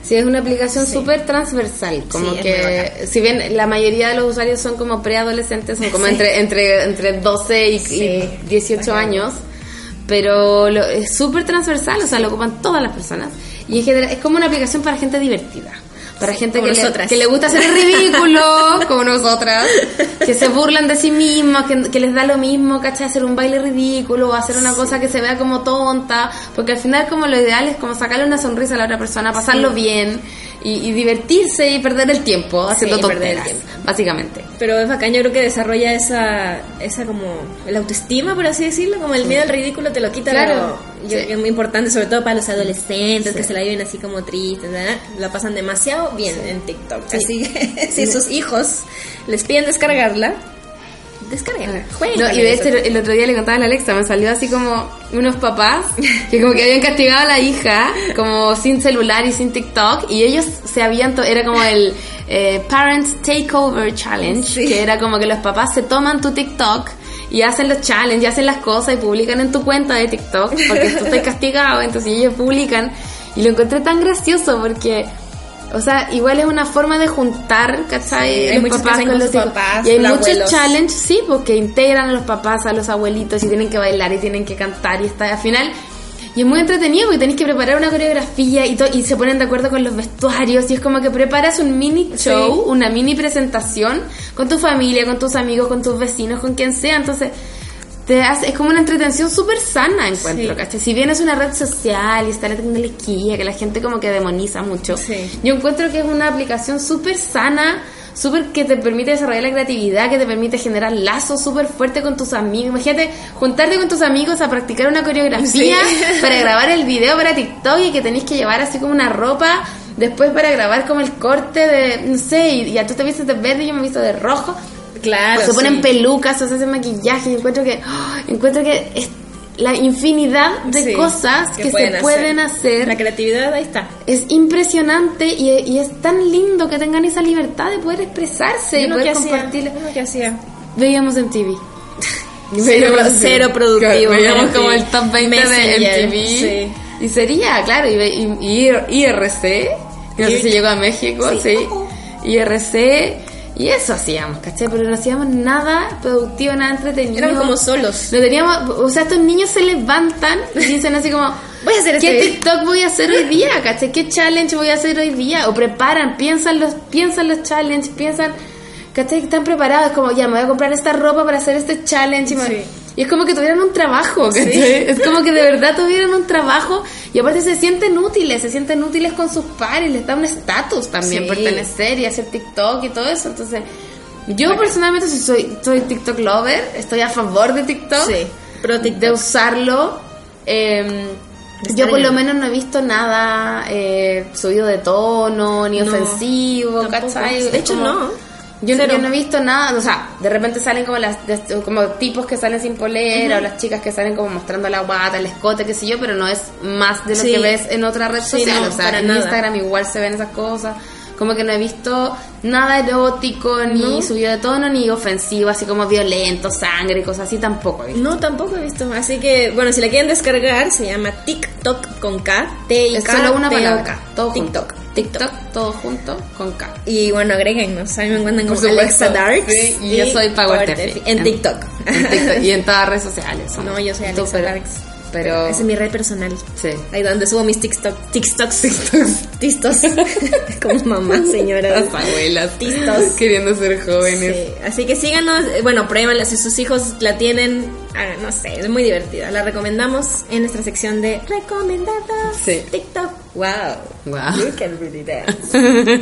Sí, es una aplicación Sí. súper transversal, como Sí, que si bien la mayoría de los usuarios son como preadolescentes, son como Sí. entre, entre, entre 12 y, y Sí, 18 bacán. años, pero lo- es súper transversal, o sea, lo ocupan todas las personas y en general es como una aplicación para gente divertida. Para gente que le, que le gusta hacer el ridículo, como nosotras, que se burlan de sí mismas, que, que les da lo mismo, ¿cachai? Hacer un baile ridículo o hacer una cosa que se vea como tonta, porque al final como lo ideal es como sacarle una sonrisa a la otra persona, pasarlo bien y, y divertirse y perder el tiempo haciendo Sí, tonteras, tiempo. básicamente. Pero es bacán, yo creo que desarrolla esa, esa como, la autoestima, por así decirlo, como el miedo al ridículo te lo quita, Claro, pero yo sí. es muy importante, sobre todo para los adolescentes Sí. que se la viven así como tristes, ¿verdad? la pasan demasiado bien en TikTok. Sí. Así que si sus hijos les piden descargarla, descarguenla, jueguen No, y de eso. hecho el otro día le contaba a la Alexa, me salió así como unos papás que como que habían castigado a la hija como sin celular y sin TikTok y ellos se habían, era como el eh, Parents Takeover Challenge, Sí. que era como que los papás se toman tu TikTok y hacen los challenges, y hacen las cosas y publican en tu cuenta de TikTok porque tú estás castigado, entonces ellos publican y lo encontré tan gracioso porque... O sea, igual es una forma de juntar, ¿cachai? Sí, hay los muchos papás con los papás, Y hay muchos abuelos. challenges, sí, porque integran a los papás, a los abuelitos y tienen que bailar y tienen que cantar y está al final. Y es muy entretenido porque tenéis que preparar una coreografía y, y se ponen de acuerdo con los vestuarios y es como que preparas un mini show, Sí. una mini presentación con tu familia, con tus amigos, con tus vecinos, con quien sea. Entonces, te hace, es como una entretención súper sana, encuentro, Sí. ¿cachai? Si bien es una red social y está la tecnología, que la gente como que demoniza mucho, Sí. yo encuentro que es una aplicación súper sana, súper que te permite desarrollar la creatividad, que te permite generar lazos súper fuertes con tus amigos. Imagínate juntarte con tus amigos a practicar una coreografía Sí. para grabar el video para TikTok y que tenéis que llevar así como una ropa después para grabar como el corte de, no sé, y ya tú te vistes de verde y yo me visto de rojo. Claro. o se ponen sí. pelucas o se hacen maquillaje. Y encuentro que, ¡oh! encuentro que es la infinidad de Sí, cosas que, se pueden hacer. La creatividad ahí está. Es impresionante y, y es tan lindo que tengan esa libertad de poder expresarse y poder que compartir. que hacía. Veíamos en TV. Cero, cero productivo. Veíamos como el top 20 Messenger, de MTV. sí. Y sería, claro, y, y- IRC, no sé si llegó a México, sí. IRC, y eso hacíamos, ¿cachai? Pero no hacíamos nada productivo, nada entretenido. Eran como solos. No teníamos, o sea, estos niños se levantan y dicen así como, Voy a hacer ¿qué este- TikTok voy a hacer hoy día? ¿Cachai? ¿Qué challenge voy a hacer hoy día? O preparan, piensan los, piensan los challenges, piensan, ¿cachai? Están preparados, como, ya, me voy a comprar esta ropa para hacer este challenge. Y, me- Sí. Y es como que tuvieran un trabajo, ¿cachai? Sí. Es como que de verdad tuvieran un trabajo y aparte se sienten útiles, se sienten útiles con sus pares, les da un estatus también Sí. pertenecer y hacer TikTok y todo eso. Entonces, yo personalmente soy, soy TikTok lover, estoy a favor de TikTok, Sí. TikTok. de usarlo. Eh, Está yo por lo menos no he visto nada eh, subido de tono, ni No, ofensivo. ¿cachai? De hecho, Como- no. Yo, Cero. yo no he visto nada, o sea, de repente salen como las como tipos que salen sin polera o las chicas que salen como mostrando la guata, el escote, qué sé yo, pero no es más de lo Sí. que ves en otra red Sí, social, no, o sea, en nada. Instagram igual se ven esas cosas. Como que no he visto nada erótico, ni No. subido de tono, ni ofensivo, así como violento, sangre cosas así, tampoco he visto. No, tampoco he visto. Así que, bueno, si la quieren descargar, se llama TikTok con K. T I Es K solo una T O palabra, K. todo TikTok. junto. TikTok, todo junto, con K. Y bueno, agréguennos. A mí me encuentran como. Alexa Darks. Sí, y yo soy Power Tefi. En TikTok. En TikTok y en todas las redes sociales. No, yo soy Alexa Darks. Pero... Esa es mi red personal. Sí. Ahí donde subo mis TikTok, TikToks. TikToks. Tistos. Como mamá, señora. Las abuelas. Tistos. Queriendo ser jóvenes. Sí, así que síganos, eh, bueno, pruébenla, si sus hijos la tienen, no sé, es muy divertida. La recomendamos en nuestra sección de recomendados Sí. TikTok. Wow. Wow. You can really dance.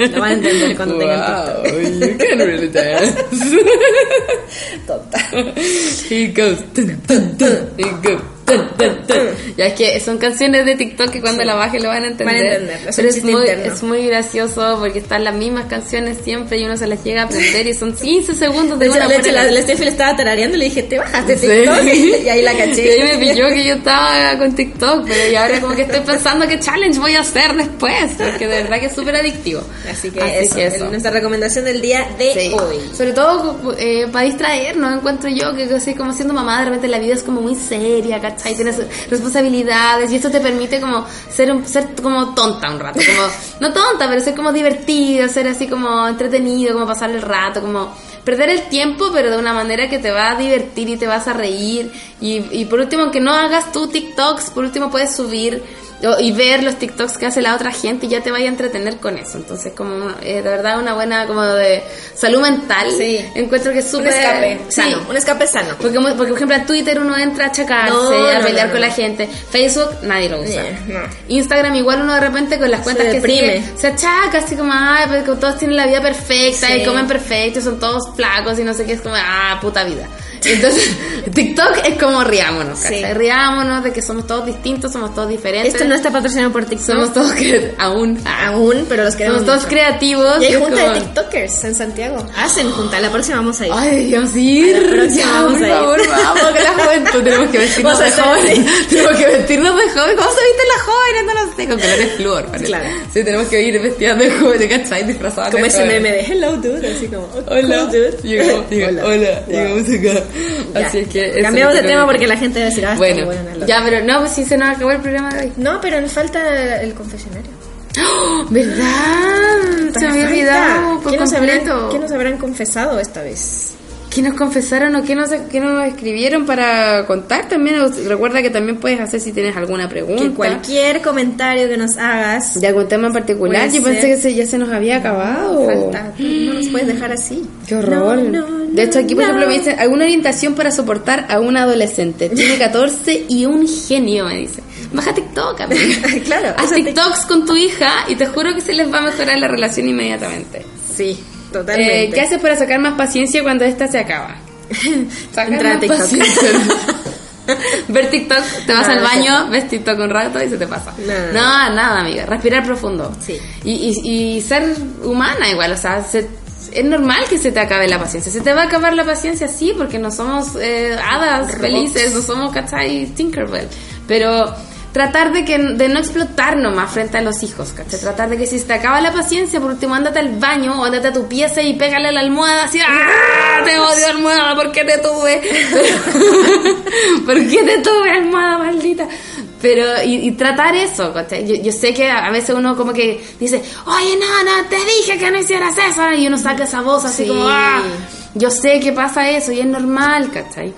Lo van a entender cuando tengan Wow, TikTok. you can really dance. Total. He goes. Tun. He goes. Tun. Ya es que son canciones de TikTok que cuando la bajen lo van a entender. Van a entender, es Pero es muy, es muy gracioso porque están las mismas canciones siempre y uno se las llega a aprender y son 15 segundos de De hecho, una de hecho, la, la Steffi le estaba tarareando y le dije, ¿te bajaste Sí. TikTok? Y ahí la caché. Y ahí me pilló que yo estaba con TikTok, pero y ahora como que estoy pensando qué challenge voy a hacer después, porque de verdad que es súper adictivo. Así que, eso, es nuestra recomendación del día de Sí. hoy. Sobre todo eh, para distraernos, encuentro yo que así como siendo mamá, de repente la vida es como muy seria, ¿cachai? Tienes responsabilidades y esto te permite como ser, un- ser como tonta un rato, como, no tonta, pero ser como divertido, ser así como entretenido, como pasar el rato, como perder el tiempo, pero de una manera que te va a divertir y te vas a reír. Y, y por último, aunque no hagas tú TikToks, por último puedes subir y ver los TikToks que hace la otra gente y ya te vaya a entretener con eso. Entonces, como eh, de verdad una buena como de salud mental. Sí. Encuentro que es Un súper escape sí. sano. Un escape sano. Porque, porque, por ejemplo, en Twitter uno entra a achacarse, No, a no, pelear no, con la gente. Facebook nadie lo usa. Yeah. Instagram igual uno de repente con las cuentas que deprime. sigue, se achaca así como, ay, pues que todos tienen la vida perfecta Sí. y comen perfecto y son todos flacos y no sé qué, es como, ah, puta vida. Entonces, TikTok es como riámonos, Sí. Riámonos de que somos todos distintos, somos todos diferentes. Esto no está patrocinado por TikTok. Somos todos que aún, aún, pero los queremos somos todos mucho. creativos. Y hay junta como- de TikTokers en Santiago. Hacen junta, la próxima vamos a ir. Ay, Dios, ir. A la próxima Ya, vamos por a ir. favor, vamos, que la juventud. Tenemos que vestirnos Vamos a de jóvenes. Tenemos que vestirnos de jóvenes. ¿Cómo se visten las jóvenes? No lo sé, con colores flúor. parece. Claro. Sí, tenemos que ir vestidas de jóvenes, ¿cachai? Disfrazadas Como ese meme de Hello Dude, así como oh, Hola. dude. Llegó, llegó, Hola. Llegamos acá. Ya. Así es que. Cambiamos de tema que- porque la gente va a decir, ah, Bueno, loca. ya, pero no, pues sí se nos acabó el programa de hoy. No, pero nos falta el confesionario. ¡Oh! ¿Verdad? Se me había olvidado por ¿Qué nos, habrán, completo. ¿Qué nos habrán confesado esta vez? ¿Qué nos confesaron o qué nos, qué nos escribieron para contar también? Recuerda que también puedes hacer si tienes alguna pregunta. Que cualquier comentario que nos hagas De algún tema en particular. Yo pensé que se- ya se nos había acabado. falta. No nos puedes dejar así. Qué horror. No, no, de hecho, aquí, por no. ejemplo, me dicen alguna orientación para soportar a un adolescente. Tiene 14 y un genio, me dice. Baja TikTok, amiga. Claro, Haz TikToks con tu hija y te juro que se les va a mejorar la relación inmediatamente. Sí, totalmente. Eh, ¿Qué haces para sacar más paciencia cuando esta se acaba? Entra a TikTok. Ver TikTok, te vas Ah, al baño, ves TikTok un rato y se te pasa. No, no, No, nada, amiga. Respirar profundo. Sí. Y, y, y ser humana igual, o sea, se- es normal que se te acabe la paciencia. Se te va a acabar la paciencia, sí, porque no somos eh, hadas Robots. felices, no somos, ¿cachai? Tinkerbell. Pero tratar de que de no explotar nomás frente a los hijos, ¿cachai? Tratar de que si se te acaba la paciencia, por último, ándate al baño o ándate a tu pieza y pégale a la almohada así, ¡ah! Te odio almohada, ¿por qué te tuve? ¿Por qué te tuve almohada, maldita? Pero, y, y tratar eso, ¿cachai? Yo, yo sé que a veces uno como que dice, oye, no, no, te dije que no hicieras eso, y uno saca esa voz así Sí. como, ¡ah! Yo sé que pasa eso y es normal, ¿cachai?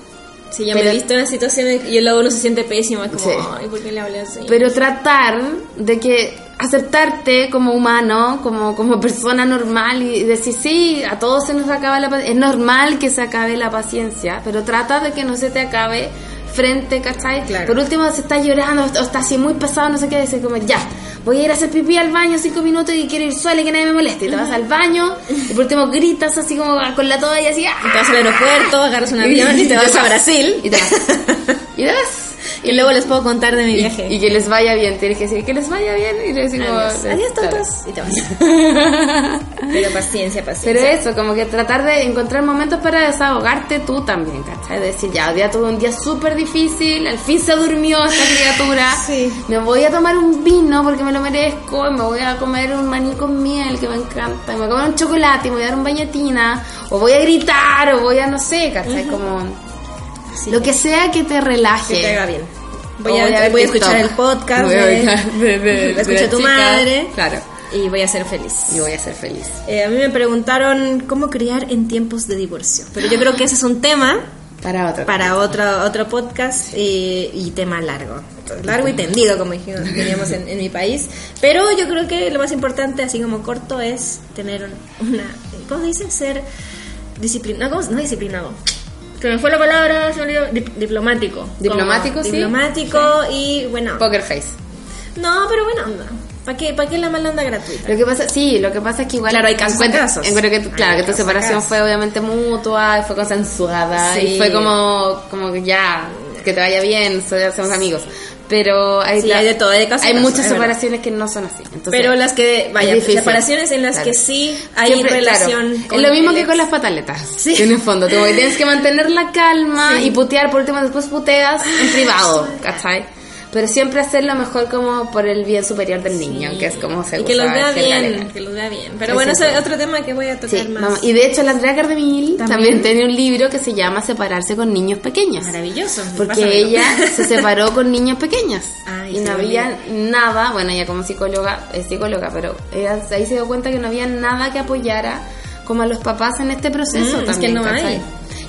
Sí, ya Pero- me he visto en situaciones y luego uno se siente pésimo, es como, Sí. ay, ¿por qué le hablé así? Pero tratar de que aceptarte como humano, como, como persona normal y decir, sí, a todos se nos acaba la paciencia. Es normal que se acabe la paciencia, pero trata de que no se te acabe frente, ¿cachai? Claro. Por último, se está llorando o está así muy pesado, no sé qué, decir como, ya, voy a ir a hacer pipí al baño cinco minutos y quiero ir sola y que nadie me moleste. Y te vas al baño y por último gritas así como con la toalla así, ¡ah! Y te vas al aeropuerto, agarras un avión y te vas a Brasil. Y te vas. Y te vas. Y luego les puedo contar de mi viaje. Y, y que les vaya bien, tienes que decir que les vaya bien y le decimos Adiós, adiós claro. tontos. Y te vas. Pero paciencia, Pero paciencia. eso, como que tratar de encontrar momentos para desahogarte tú también, ¿cachai? Decir, ya, hoy día tuve un día súper difícil, al fin se durmió esta criatura, Sí. me voy a tomar un vino porque me lo merezco, y me voy a comer un maní con miel que me encanta, y me voy a comer un chocolate, y me voy a dar un bañetina, o voy a gritar, o voy a, no sé, ¿cachai? Como Lo que sea que te relaje. que te haga bien. Voy a, voy escuchar el podcast Voy a de, ver- de- de- escucha tu chica. madre. Claro. Y voy a ser feliz. Y voy a ser feliz. Eh, a mí me preguntaron cómo criar en tiempos de divorcio. Pero yo creo que ese es un tema Para otro. para otro, otro podcast y tema largo. Largo y tendido, como dijimos, teníamos en, en mi país. Pero yo creo que lo más importante, así como corto, es tener un- una. ¿Cómo se dice? Ser disciplinado. No, ¿cómo se- no disciplinado. Se me fue la palabra, se me olvidó. Dip- diplomático. Diplomático, Como sí. Diplomático y bueno. Poker face. No, pero buena onda. ¿Para qué, ¿Para qué la mala onda gratuita? Lo que pasa, sí, lo que pasa es que igual. Claro, hay casos, encuentro- casos. encuentro que, tu- claro, Hay que tu casos, separación casos. fue obviamente mutua, y fue consensuada, Sí. y fue como, como que ya, que te vaya bien, somos amigos. Pero hay, Sí, hay de todo, hay de muchas separaciones que no son así. Entonces, pero las que, vaya, separaciones en las Claro. que sí hay Siempre, relación. claro, con es lo mismo que ex. con las pataletas. Sí. En el fondo, como que tienes que mantener la calma Sí. y putear por último, después puteas en privado, ¿cachai? Pero siempre hacerlo mejor como por el bien superior del niño, que es como se Y que usa vea en general. bien, que los vea bien. Pero Sí, bueno, sí, ese sí. es otro tema que voy a tocar Sí, más. vamos. y de hecho la Andrea Cardemil también. También. tiene un libro que se llama Separarse con niños pequeños. Maravilloso. Porque pásamelo. ella se separó con niños pequeños y no había nada, bueno ella como psicóloga, es psicóloga, pero ella ahí se dio cuenta que no había nada que apoyara como a los papás en este proceso Mm, es también, que no hay.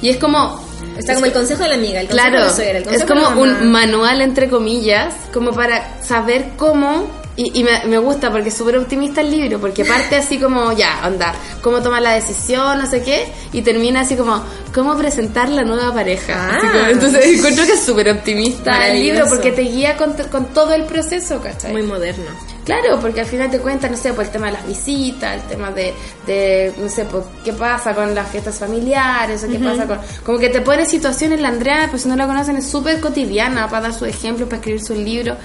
Y es como Está como el consejo de la amiga, el consejo Claro, de la suegra, el es consejo como de la mamá. un manual entre comillas, como para saber cómo, y, y me, me gusta porque es súper optimista el libro, porque parte así como, ya, onda, cómo tomar la decisión, no sé qué, y termina así como, cómo presentar la nueva pareja. Ah. Así como- entonces encuentro que es súper optimista el libro porque te guía con, con todo el proceso, ¿cachai? Muy moderno. Claro, porque al final te cuenta, no sé, por el tema de las visitas, el tema de, de no sé, pues, qué pasa con las fiestas familiares, o qué pasa con... Como que te pone situaciones, la Andrea, pues si no la conocen, es súper cotidiana para dar su ejemplo, para escribir su libro.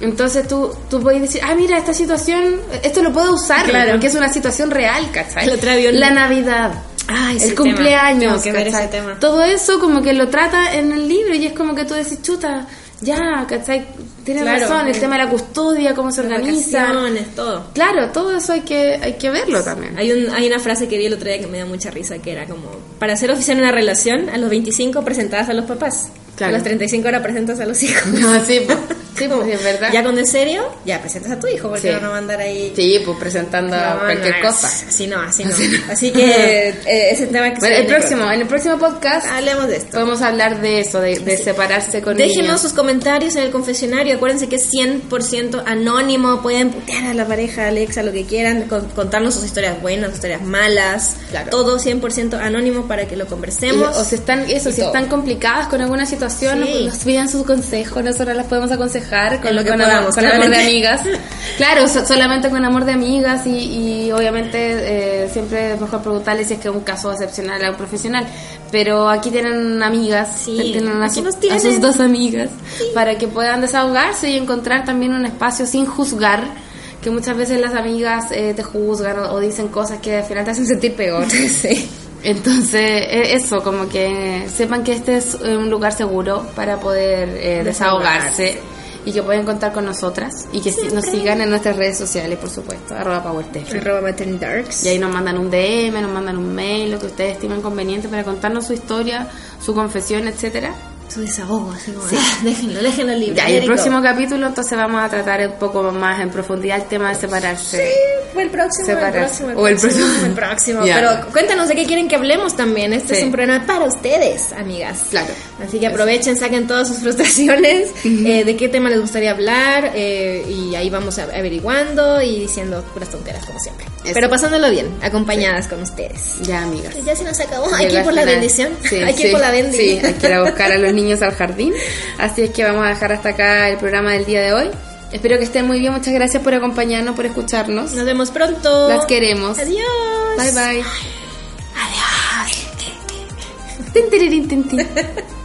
Entonces tú, tú puedes decir, ah, mira, esta situación, esto lo puedo usar, Claro. porque es una situación real, ¿cachai? Un- La Navidad. El cumpleaños, que ver ese tema. todo eso como que lo trata en el libro y es como que tú decís, chuta, ya, ¿cachai? Tienes Claro. razón, el tema de la custodia, cómo se organiza. todo. Claro, todo eso hay que, hay que verlo también. Hay, un, hay una frase que vi el otro día que me dio mucha risa, que era como, para ser oficial en una relación, a los 25 presentadas a los papás. Claro. A los 35 ahora presentas a los hijos. No, sí, pues, sí, pues, es verdad. Ya cuando es serio, ya presentas a tu hijo, porque Sí. no va a andar ahí... Sí, pues presentando No, cualquier no, cosa. Así no, así no. Así que eh, ese tema que se Bueno, el próximo, en el próximo podcast Hablemos de esto. podemos hablar de eso, de, de separarse con Déjenos niños. sus comentarios en el confesionario. Acuérdense que es 100% anónimo. Pueden putear a la pareja, Alexa, lo que quieran. con- contarnos sus historias buenas, sus historias malas. Claro. Todo 100% anónimo para que lo Y- conversemos. o si están, eso, y si todo. están complicadas con alguna situación, Sí. nos pidan sus consejos, nosotros las podemos aconsejar. Dejar con, lo que con podamos, con amor de amigas. Claro, so- solamente con amor de amigas y, y obviamente eh, siempre es mejor preguntarle si es que es un caso excepcional a un profesional. Pero aquí tienen amigas, Sí, tienen a, su- nos a tienen. sus dos amigas para que puedan desahogarse y encontrar también un espacio sin juzgar. Que muchas veces las amigas eh, te juzgan o, o dicen cosas que al final te hacen sentir peor. Sí. Entonces, e- eso, como que sepan que este es un lugar seguro para poder eh, desahogarse y que pueden contar con nosotras y que si- nos sigan en nuestras redes sociales, por supuesto, arroba PowerTech. Arroba. Y ahí nos mandan un DM, nos mandan un mail, lo que ustedes estimen conveniente para contarnos su historia, su confesión, etcétera. Su desahogo, así como, ah, déjenlo, déjenlo libre. Ya, y el próximo capítulo entonces vamos a tratar un poco más en profundidad el tema de separarse. Fue el próximo, el Separarse. próximo, el O el próximo, próximo. el próximo. Ya. Pero cuéntanos de qué quieren que hablemos también. Este Sí. es un programa para ustedes, amigas. Claro. Así que aprovechen, saquen todas sus frustraciones, eh, de qué tema les gustaría hablar eh, y ahí vamos averiguando y diciendo puras tonteras como siempre. Eso. Pero pasándolo bien, acompañadas con ustedes. Ya, amigas. Ya se nos acabó. Hay que ir por la bendición. Sí, Hay que sí, ir por la bendición. Sí, hay que ir a buscar a los niños al jardín. Así es que vamos a dejar hasta acá el programa del día de hoy. Espero que estén muy bien. Muchas gracias por acompañarnos, por escucharnos. Nos vemos pronto. Las queremos. Adiós. Bye bye. Adiós. Tin, tiririn, tin, tin.